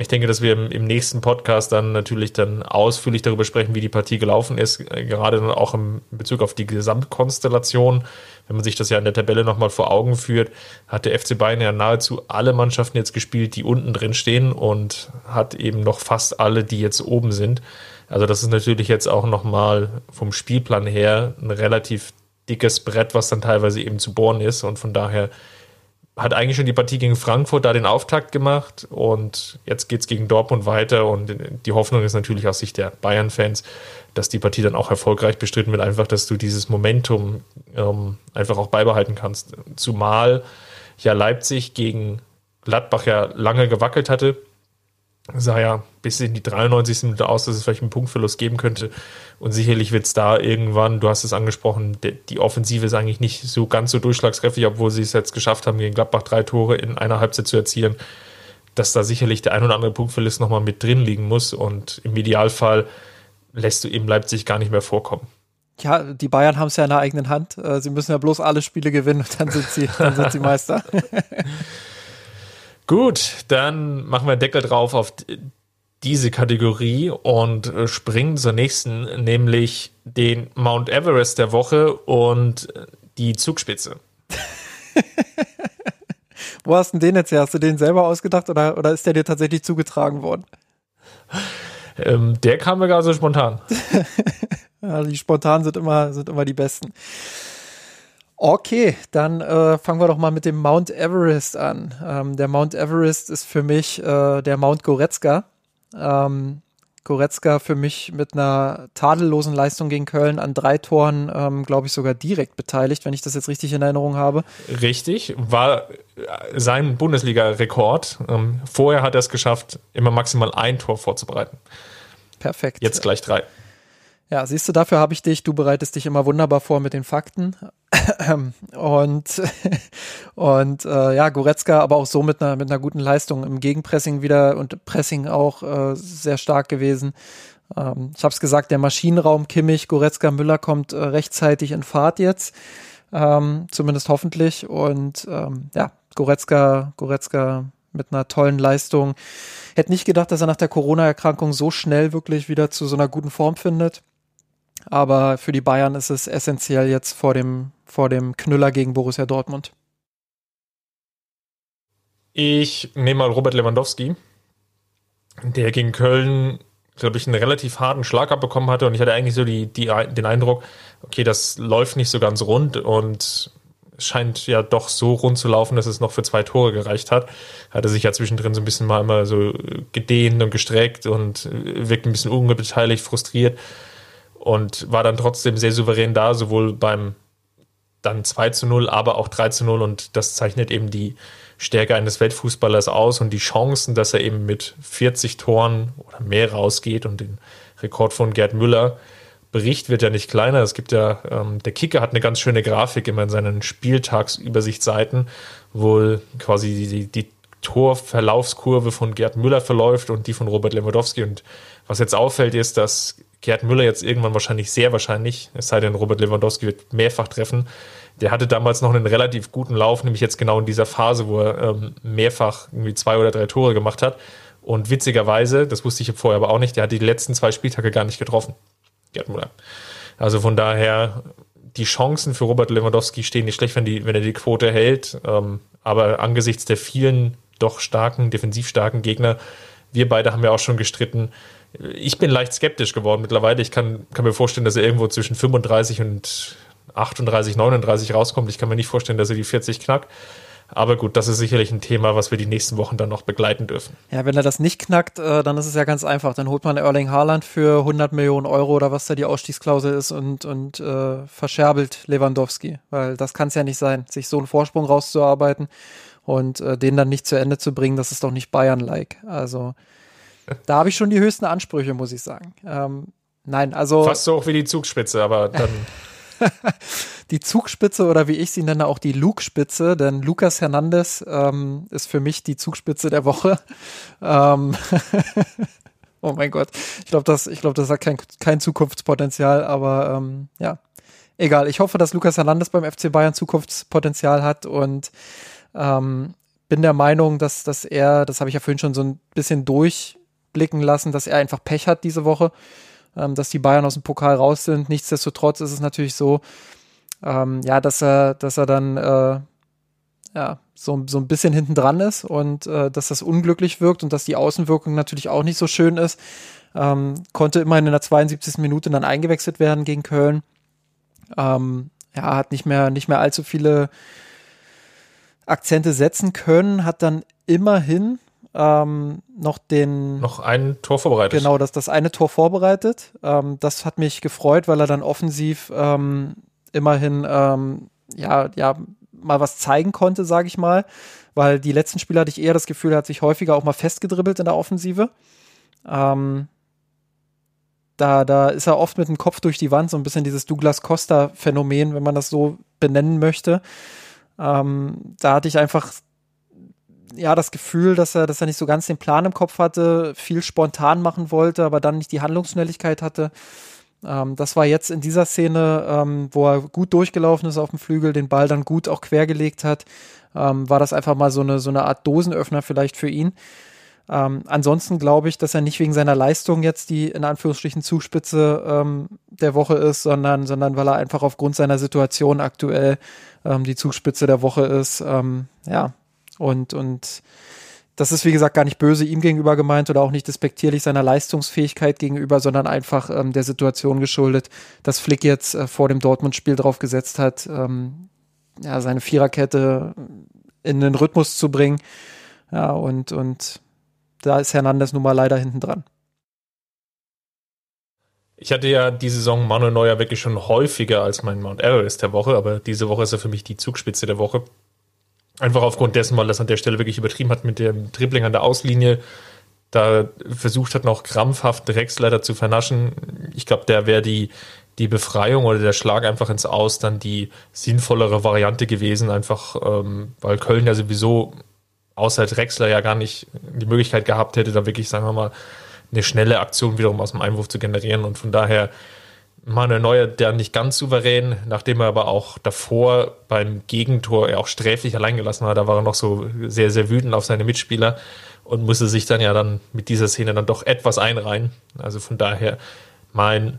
Ich denke, dass wir im, im, nächsten Podcast dann natürlich dann ausführlich darüber sprechen, wie die Partie gelaufen ist, äh, gerade dann auch im Bezug auf die Gesamtkonstellation. Wenn man sich das ja in der Tabelle nochmal vor Augen führt, hat der FC Bayern ja nahezu alle Mannschaften jetzt gespielt, die unten drin stehen und hat eben noch fast alle, die jetzt oben sind. Also das ist natürlich jetzt auch nochmal vom Spielplan her ein relativ dickes Brett, was dann teilweise eben zu bohren ist und von daher hat eigentlich schon die Partie gegen Frankfurt da den Auftakt gemacht und jetzt geht es gegen Dortmund weiter und die Hoffnung ist natürlich aus Sicht der Bayern-Fans, dass die Partie dann auch erfolgreich bestritten wird, einfach, dass du dieses Momentum ähm, einfach auch beibehalten kannst. Zumal ja Leipzig gegen Gladbach ja lange gewackelt hatte sah ja bis in die 93. Minute aus, dass es vielleicht einen Punktverlust geben könnte. Und sicherlich wird es da irgendwann, du hast es angesprochen, die Offensive ist eigentlich nicht so ganz so durchschlagskräftig, obwohl sie es jetzt geschafft haben, gegen Gladbach drei Tore in einer Halbzeit zu erzielen, dass da sicherlich der ein oder andere Punktverlust nochmal mit drin liegen muss. Und im Idealfall lässt du eben Leipzig gar nicht mehr vorkommen. Ja, die Bayern haben es ja in der eigenen Hand. Äh, sie müssen ja bloß alle Spiele gewinnen und dann sind sie, dann sind sie Meister. Gut, dann machen wir Deckel drauf auf diese Kategorie und äh, springen zur nächsten, nämlich den Mount Everest der Woche und die Zugspitze. Wo hast du den jetzt her? Hast du den selber ausgedacht oder, oder ist der dir tatsächlich zugetragen worden? Ähm, der kam mir gar so spontan. ja, die spontan sind immer, sind immer die besten. Okay, dann äh, fangen wir doch mal mit dem Mount Everest an. Ähm, der Mount Everest ist für mich äh, der Mount Goretzka. Ähm, Goretzka für mich mit einer tadellosen Leistung gegen Köln an drei Toren, ähm, glaube ich, sogar direkt beteiligt, wenn ich das jetzt richtig in Erinnerung habe. Richtig, war äh, sein Bundesliga-Rekord. Ähm, vorher hat er es geschafft, immer maximal ein Tor vorzubereiten. Perfekt. Jetzt gleich drei. Ja, siehst du, dafür habe ich dich. Du bereitest dich immer wunderbar vor mit den Fakten. und und äh, ja, Goretzka aber auch so mit einer mit einer guten Leistung im Gegenpressing wieder und Pressing auch äh, sehr stark gewesen. Ähm, ich habe es gesagt, der Maschinenraum Kimmich, Goretzka, Müller kommt äh, rechtzeitig in Fahrt jetzt, ähm, zumindest hoffentlich. Und ähm, ja, Goretzka, Goretzka mit einer tollen Leistung. Hätte nicht gedacht, dass er nach der Corona-Erkrankung so schnell wirklich wieder zu so einer guten Form findet. Aber für die Bayern ist es essentiell jetzt vor dem, vor dem Knüller gegen Borussia Dortmund. Ich nehme mal Robert Lewandowski, der gegen Köln, glaube ich, einen relativ harten Schlag abbekommen hatte. Und ich hatte eigentlich so die, die, den Eindruck, okay, das läuft nicht so ganz rund und scheint ja doch so rund zu laufen, dass es noch für zwei Tore gereicht hat. Hatte sich ja zwischendrin so ein bisschen mal immer so gedehnt und gestreckt und wirkt ein bisschen unbeteiligt, frustriert und war dann trotzdem sehr souverän da, sowohl beim dann 2 zu 0, aber auch 3 zu 0 und das zeichnet eben die Stärke eines Weltfußballers aus und die Chancen, dass er eben mit 40 Toren oder mehr rausgeht und den Rekord von Gerd Müller Bericht wird ja nicht kleiner. Es gibt ja, ähm, der Kicker hat eine ganz schöne Grafik immer in seinen Spieltagsübersichtsseiten, wo quasi die, die Torverlaufskurve von Gerd Müller verläuft und die von Robert Lewandowski. Und was jetzt auffällt, ist, dass Gerd Müller jetzt irgendwann wahrscheinlich, sehr wahrscheinlich, es sei denn, Robert Lewandowski wird mehrfach treffen. Der hatte damals noch einen relativ guten Lauf, nämlich jetzt genau in dieser Phase, wo er ähm, mehrfach irgendwie zwei oder drei Tore gemacht hat. Und witzigerweise, das wusste ich vorher aber auch nicht, der hat die letzten zwei Spieltage gar nicht getroffen. Gerd Müller. Also von daher, die Chancen für Robert Lewandowski stehen nicht schlecht, wenn, die, wenn er die Quote hält. Ähm, aber angesichts der vielen doch starken, defensiv starken Gegner, wir beide haben ja auch schon gestritten. Ich bin leicht skeptisch geworden mittlerweile. Ich kann, kann mir vorstellen, dass er irgendwo zwischen 35 und 38, 39 rauskommt. Ich kann mir nicht vorstellen, dass er die 40 knackt. Aber gut, das ist sicherlich ein Thema, was wir die nächsten Wochen dann noch begleiten dürfen. Ja, wenn er das nicht knackt, äh, dann ist es ja ganz einfach. Dann holt man Erling Haaland für 100 Millionen Euro oder was da die Ausstiegsklausel ist und, und äh, verscherbelt Lewandowski. Weil das kann es ja nicht sein, sich so einen Vorsprung rauszuarbeiten und äh, den dann nicht zu Ende zu bringen, das ist doch nicht Bayern-like. Also da habe ich schon die höchsten Ansprüche, muss ich sagen. Ähm, nein, also. Fast so hoch wie die Zugspitze, aber dann. die Zugspitze oder wie ich sie nenne, auch die Lugspitze, denn Lukas Hernandez ähm, ist für mich die Zugspitze der Woche. Ähm oh mein Gott, ich glaube, das, ich glaube, das hat kein, kein Zukunftspotenzial, aber ähm, ja, egal. Ich hoffe, dass Lukas Hernandez beim FC Bayern Zukunftspotenzial hat und ähm, bin der Meinung, dass, dass er, das habe ich ja vorhin schon so ein bisschen durchblicken lassen, dass er einfach Pech hat diese Woche ähm, dass die Bayern aus dem Pokal raus sind. Nichtsdestotrotz ist es natürlich so, ähm, ja, dass er, dass er dann äh, ja, so, so ein bisschen hinten dran ist und äh, dass das unglücklich wirkt und dass die Außenwirkung natürlich auch nicht so schön ist. Ähm, konnte immerhin in der 72. Minute dann eingewechselt werden gegen Köln. Ähm, ja, hat nicht mehr, nicht mehr allzu viele Akzente setzen können, hat dann immerhin ähm, noch den. Noch ein Tor vorbereitet. Genau, das, das eine Tor vorbereitet. Ähm, das hat mich gefreut, weil er dann offensiv ähm, immerhin ähm, ja, ja, mal was zeigen konnte, sage ich mal. Weil die letzten Spiele hatte ich eher das Gefühl, er hat sich häufiger auch mal festgedribbelt in der Offensive. Ähm, da, da ist er oft mit dem Kopf durch die Wand, so ein bisschen dieses Douglas Costa-Phänomen, wenn man das so benennen möchte. Ähm, da hatte ich einfach ja das Gefühl, dass er, dass er nicht so ganz den Plan im Kopf hatte, viel spontan machen wollte, aber dann nicht die Handlungsschnelligkeit hatte. Ähm, das war jetzt in dieser Szene, ähm, wo er gut durchgelaufen ist auf dem Flügel, den Ball dann gut auch quergelegt hat, ähm, war das einfach mal so eine, so eine Art Dosenöffner vielleicht für ihn. Ähm, ansonsten glaube ich, dass er nicht wegen seiner Leistung jetzt die in Anführungsstrichen Zugspitze ähm, der Woche ist, sondern, sondern weil er einfach aufgrund seiner Situation aktuell ähm, die Zugspitze der Woche ist. Ja, und, und das ist, wie gesagt, gar nicht böse ihm gegenüber gemeint oder auch nicht despektierlich seiner Leistungsfähigkeit gegenüber, sondern einfach ähm, der Situation geschuldet, dass Flick jetzt äh, vor dem Dortmund-Spiel drauf gesetzt hat, ähm, ja, seine Viererkette in den Rhythmus zu bringen. Ja, und, und da ist Hernandez nun mal leider hinten dran. Ich hatte ja die Saison Manuel Neuer wirklich schon häufiger als mein Mount Everest der Woche, aber diese Woche ist er für mich die Zugspitze der Woche. Einfach aufgrund dessen, weil das an der Stelle wirklich übertrieben hat mit dem Dribbling an der Auslinie. da versucht hat, noch krampfhaft Drexler zu vernaschen. Ich glaube, der wäre die, die Befreiung oder der Schlag einfach ins Aus dann die sinnvollere Variante gewesen, einfach ähm, weil Köln ja sowieso außer Drexler ja gar nicht die Möglichkeit gehabt hätte, da wirklich, sagen wir mal, eine schnelle Aktion wiederum aus dem Einwurf zu generieren. Und von daher Manuel Neuer, der nicht ganz souverän, nachdem er aber auch davor beim Gegentor er auch sträflich allein gelassen war, da war er noch so sehr, sehr wütend auf seine Mitspieler und musste sich dann ja dann mit dieser Szene dann doch etwas einreihen. Also von daher mein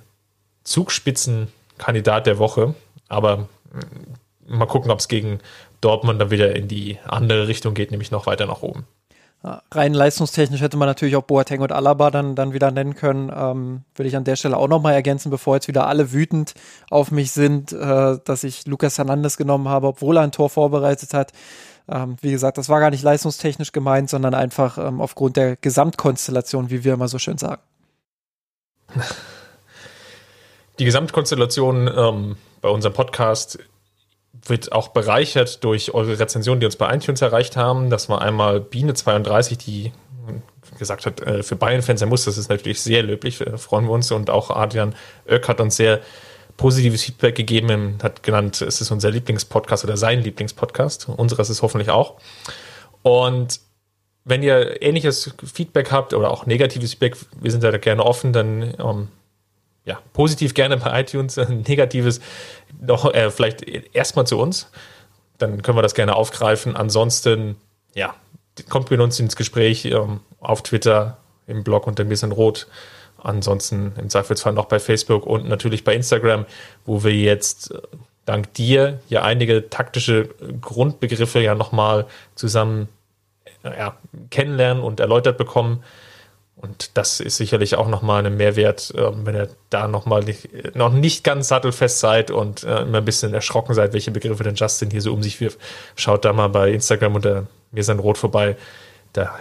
Zugspitzenkandidat der Woche. Aber mm, mal gucken, ob es gegen Dortmund dann wieder in die andere Richtung geht, nämlich noch weiter nach oben. Rein leistungstechnisch hätte man natürlich auch Boateng und Alaba dann, dann wieder nennen können. Ähm, will ich an der Stelle auch nochmal ergänzen, bevor jetzt wieder alle wütend auf mich sind, äh, dass ich Lucas Hernandez genommen habe, obwohl er ein Tor vorbereitet hat. Ähm, wie gesagt, das war gar nicht leistungstechnisch gemeint, sondern einfach ähm, aufgrund der Gesamtkonstellation, wie wir immer so schön sagen. Die Gesamtkonstellation ähm, bei unserem Podcast wird auch bereichert durch eure Rezensionen, die uns bei iTunes erreicht haben. Das war einmal Biene32, die gesagt hat, äh, für Bayern-Fans, er muss, das ist natürlich sehr löblich, äh, freuen wir uns. Und auch Adrian Oeck hat uns sehr positives Feedback gegeben, hat genannt, es ist unser Lieblingspodcast oder sein Lieblingspodcast. Unseres ist hoffentlich auch. Und wenn ihr ähnliches Feedback habt oder auch negatives Feedback, wir sind da gerne offen, dann ähm, ja, positiv gerne bei iTunes, negatives noch äh, vielleicht erstmal zu uns. Dann können wir das gerne aufgreifen. Ansonsten, ja, kommt mit uns ins Gespräch ähm, auf Twitter, im Blog unter ein bisschen rot. Ansonsten im Zweifelsfall noch bei Facebook und natürlich bei Instagram, wo wir jetzt äh, dank dir ja einige taktische Grundbegriffe ja nochmal zusammen äh, ja, kennenlernen und erläutert bekommen. Und das ist sicherlich auch nochmal ein Mehrwert, ähm, wenn ihr da nochmal nicht, noch nicht ganz sattelfest seid und äh, immer ein bisschen erschrocken seid, welche Begriffe denn Justin hier so um sich wirft. Schaut da mal bei Instagram unter mir sein Rot vorbei. Da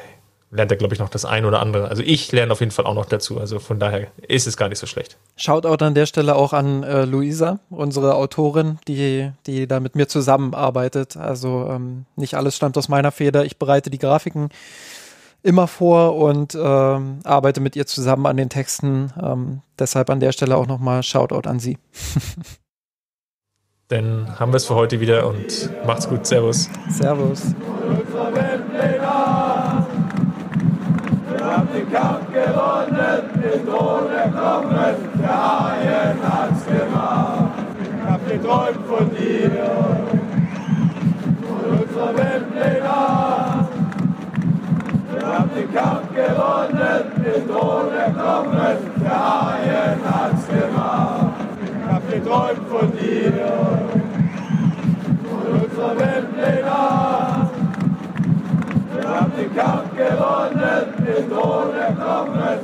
lernt er, glaube ich, noch das ein oder andere. Also ich lerne auf jeden Fall auch noch dazu. Also von daher ist es gar nicht so schlecht. Schaut auch an der Stelle auch an äh, Luisa, unsere Autorin, die, die da mit mir zusammenarbeitet. Also ähm, nicht alles stammt aus meiner Feder. Ich bereite die Grafiken immer vor und ähm, arbeite mit ihr zusammen an den Texten. Ähm, deshalb an der Stelle auch nochmal Shoutout an sie. Dann haben wir es für heute wieder und macht's gut. Servus. Servus. Wir haben den Kampf gewonnen, den Thron erkommen, der Haien hat's gemacht. Ich hab geträumt von dir, den Kampf gewonnen, den Thron erkommen, der Haien hat's gemacht. Ich hab geträumt von dir, von unserer Weltpläne. Wir haben den Kampf gewonnen, den Thron erkommen,